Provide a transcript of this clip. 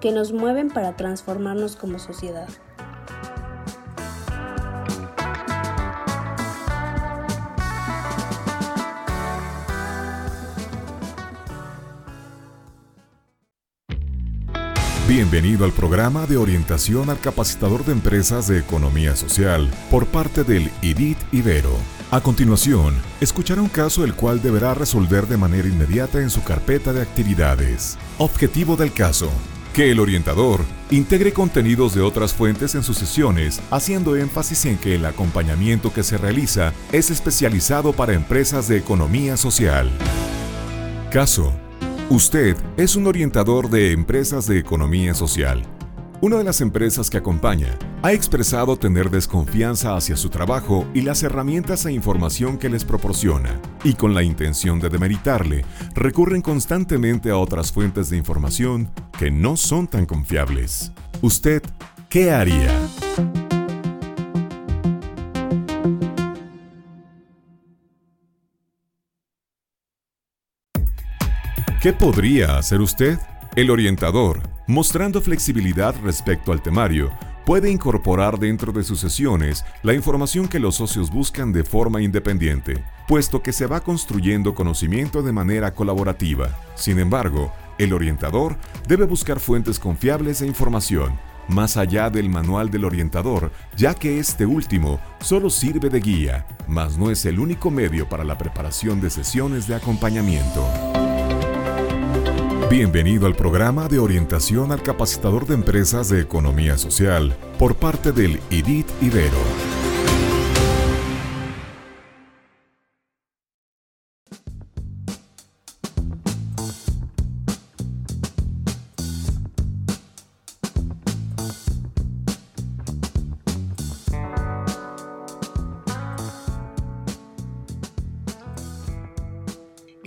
que nos mueven para transformarnos como sociedad. Bienvenido al programa de orientación al capacitador de empresas de economía social por parte del IDIT Ibero. A continuación, escuchará un caso el cual deberá resolver de manera inmediata en su carpeta de actividades. Objetivo del caso. Que el orientador integre contenidos de otras fuentes en sus sesiones, haciendo énfasis en que el acompañamiento que se realiza es especializado para empresas de economía social. Caso Usted es un orientador de empresas de economía social. Una de las empresas que acompaña ha expresado tener desconfianza hacia su trabajo y las herramientas e información que les proporciona, y con la intención de demeritarle, recurren constantemente a otras fuentes de información que no son tan confiables. ¿Usted qué haría? ¿Qué podría hacer usted? El orientador, mostrando flexibilidad respecto al temario, puede incorporar dentro de sus sesiones la información que los socios buscan de forma independiente, puesto que se va construyendo conocimiento de manera colaborativa. Sin embargo, el orientador debe buscar fuentes confiables de información, más allá del manual del orientador, ya que este último solo sirve de guía, mas no es el único medio para la preparación de sesiones de acompañamiento. Bienvenido al programa de orientación al capacitador de empresas de economía social por parte del IDIT Ibero.